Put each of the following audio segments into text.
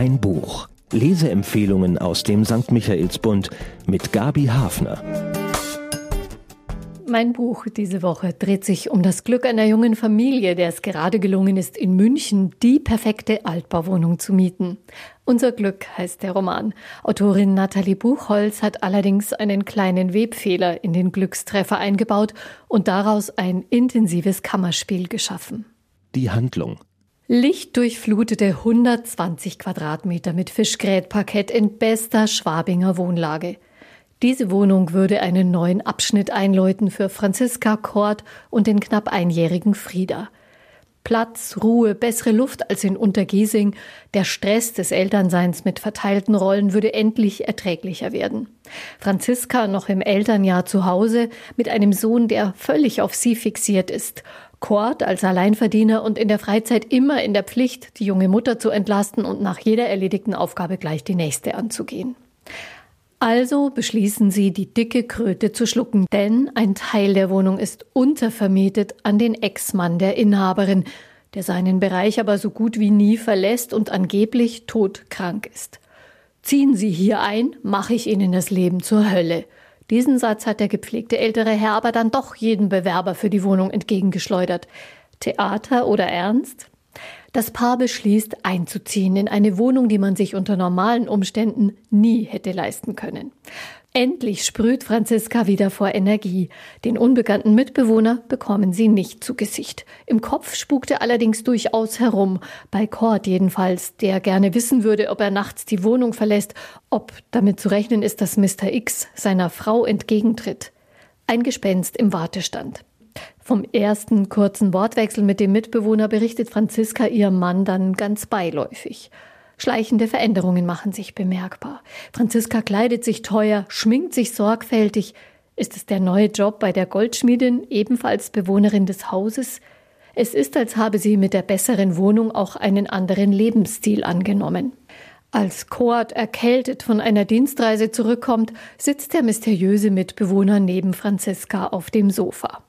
Ein Buch. Leseempfehlungen aus dem St. Michaelsbund mit Gabi Hafner. Mein Buch diese Woche dreht sich um das Glück einer jungen Familie, der es gerade gelungen ist, in München die perfekte Altbauwohnung zu mieten. Unser Glück heißt der Roman. Autorin Nathalie Buchholz hat allerdings einen kleinen Webfehler in den Glückstreffer eingebaut und daraus ein intensives Kammerspiel geschaffen. Die Handlung. Lichtdurchflutete 120 Quadratmeter mit Fischgrätparkett in bester Schwabinger Wohnlage. Diese Wohnung würde einen neuen Abschnitt einläuten für Franziska Kort und den knapp einjährigen Frieda. Platz, Ruhe, bessere Luft als in Untergiesing. Der Stress des Elternseins mit verteilten Rollen würde endlich erträglicher werden. Franziska noch im Elternjahr zu Hause mit einem Sohn, der völlig auf sie fixiert ist. Kort als Alleinverdiener und in der Freizeit immer in der Pflicht, die junge Mutter zu entlasten und nach jeder erledigten Aufgabe gleich die nächste anzugehen. Also beschließen sie, die dicke Kröte zu schlucken, denn ein Teil der Wohnung ist untervermietet an den Ex-Mann der Inhaberin, der seinen Bereich aber so gut wie nie verlässt und angeblich todkrank ist. Ziehen Sie hier ein, mache ich Ihnen das Leben zur Hölle. Diesen Satz hat der gepflegte ältere Herr aber dann doch jedem Bewerber für die Wohnung entgegengeschleudert. Theater oder Ernst? Das Paar beschließt, einzuziehen in eine Wohnung, die man sich unter normalen Umständen nie hätte leisten können. Endlich sprüht Franziska wieder vor Energie. Den unbekannten Mitbewohner bekommen sie nicht zu Gesicht. Im Kopf spukte allerdings durchaus herum, bei Cord jedenfalls, der gerne wissen würde, ob er nachts die Wohnung verlässt, ob damit zu rechnen ist, dass Mr. X seiner Frau entgegentritt. Ein Gespenst im Wartestand. Vom ersten kurzen Wortwechsel mit dem Mitbewohner berichtet Franziska ihrem Mann dann ganz beiläufig. Schleichende Veränderungen machen sich bemerkbar. Franziska kleidet sich teuer, schminkt sich sorgfältig. Ist es der neue Job bei der Goldschmiedin, ebenfalls Bewohnerin des Hauses? Es ist, als habe sie mit der besseren Wohnung auch einen anderen Lebensstil angenommen. Als Cord erkältet von einer Dienstreise zurückkommt, sitzt der mysteriöse Mitbewohner neben Franziska auf dem Sofa.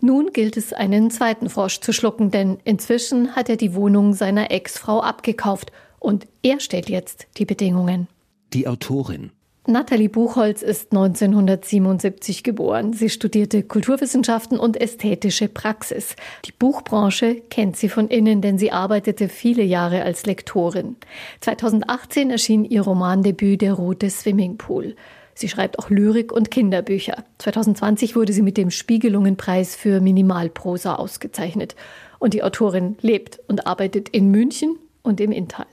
Nun gilt es, einen zweiten Frosch zu schlucken, denn inzwischen hat er die Wohnung seiner Ex-Frau abgekauft und er stellt jetzt die Bedingungen. Die Autorin. Nathalie Buchholz ist 1977 geboren. Sie studierte Kulturwissenschaften und ästhetische Praxis. Die Buchbranche kennt sie von innen, denn sie arbeitete viele Jahre als Lektorin. 2018 erschien ihr Romandebüt Der rote Swimmingpool. Sie schreibt auch Lyrik und Kinderbücher. 2020 wurde sie mit dem Spiegelungenpreis für Minimalprosa ausgezeichnet. Und die Autorin lebt und arbeitet in München und im Inntal.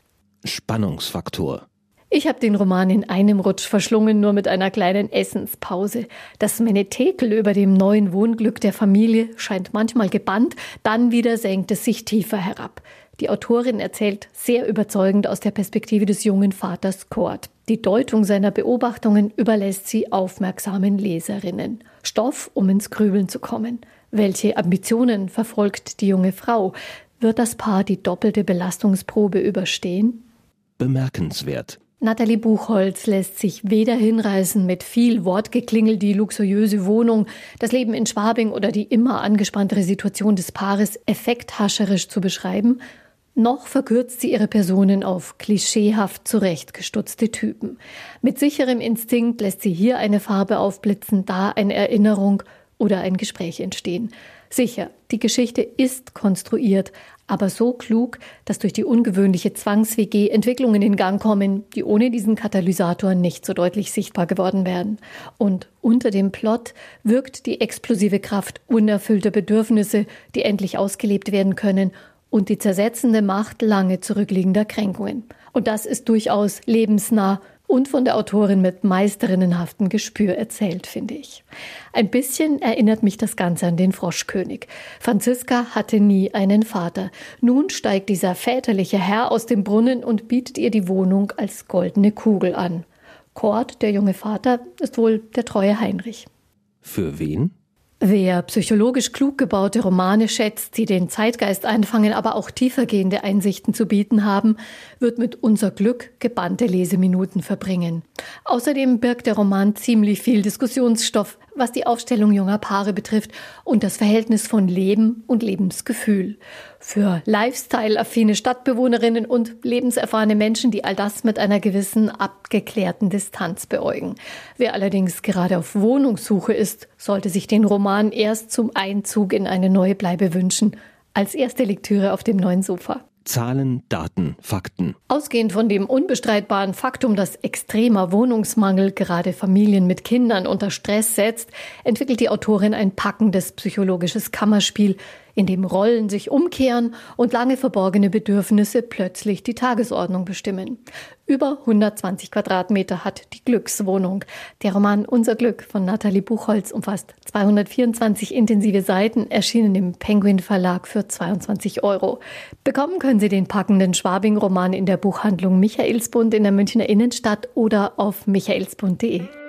Spannungsfaktor. Ich habe den Roman in einem Rutsch verschlungen, nur mit einer kleinen Essenspause. Das Menetekel über dem neuen Wohnglück der Familie scheint manchmal gebannt, dann wieder senkt es sich tiefer herab. Die Autorin erzählt sehr überzeugend aus der Perspektive des jungen Vaters Kurt. Die Deutung seiner Beobachtungen überlässt sie aufmerksamen Leserinnen. Stoff, um ins Grübeln zu kommen. Welche Ambitionen verfolgt die junge Frau? Wird das Paar die doppelte Belastungsprobe überstehen? Bemerkenswert. Nathalie Buchholz lässt sich weder hinreißen, mit viel Wortgeklingel die luxuriöse Wohnung, das Leben in Schwabing oder die immer angespanntere Situation des Paares effekthascherisch zu beschreiben, noch verkürzt sie ihre Personen auf klischeehaft zurechtgestutzte Typen. Mit sicherem Instinkt lässt sie hier eine Farbe aufblitzen, da eine Erinnerung oder ein Gespräch entstehen. Sicher, die Geschichte ist konstruiert, aber so klug, dass durch die ungewöhnliche Zwangs-WG Entwicklungen in Gang kommen, die ohne diesen Katalysator nicht so deutlich sichtbar geworden wären. Und unter dem Plot wirkt die explosive Kraft unerfüllter Bedürfnisse, die endlich ausgelebt werden können und die zersetzende Macht lange zurückliegender Kränkungen. Und das ist durchaus lebensnah und von der Autorin mit meisterinnenhaftem Gespür erzählt, finde ich. Ein bisschen erinnert mich das Ganze an den Froschkönig. Franziska hatte nie einen Vater. Nun steigt dieser väterliche Herr aus dem Brunnen und bietet ihr die Wohnung als goldene Kugel an. Kurt, der junge Vater, ist wohl der treue Heinrich. Für wen? Wer psychologisch klug gebaute Romane schätzt, die den Zeitgeist einfangen, aber auch tiefergehende Einsichten zu bieten haben, wird mit unser Glück gebannte Leseminuten verbringen. Außerdem birgt der Roman ziemlich viel Diskussionsstoff, was die Aufstellung junger Paare betrifft und das Verhältnis von Leben und Lebensgefühl. Für Lifestyle-affine Stadtbewohnerinnen und lebenserfahrene Menschen, die all das mit einer gewissen abgeklärten Distanz beäugen. Wer allerdings gerade auf Wohnungssuche ist, sollte sich den Roman erst zum Einzug in eine neue Bleibe wünschen. Als erste Lektüre auf dem neuen Sofa. Zahlen, Daten, Fakten. Ausgehend von dem unbestreitbaren Faktum, dass extremer Wohnungsmangel gerade Familien mit Kindern unter Stress setzt, entwickelt die Autorin ein packendes psychologisches Kammerspiel, in dem Rollen sich umkehren und lange verborgene Bedürfnisse plötzlich die Tagesordnung bestimmen. Über 120 Quadratmeter hat die Glückswohnung. Der Roman Unser Glück von Nathalie Buchholz umfasst 224 intensive Seiten, erschienen im Penguin Verlag für 22 Euro. Bekommen können Sie den packenden Schwabing-Roman in der Buchhandlung Michaelsbund in der Münchner Innenstadt oder auf michaelsbund.de.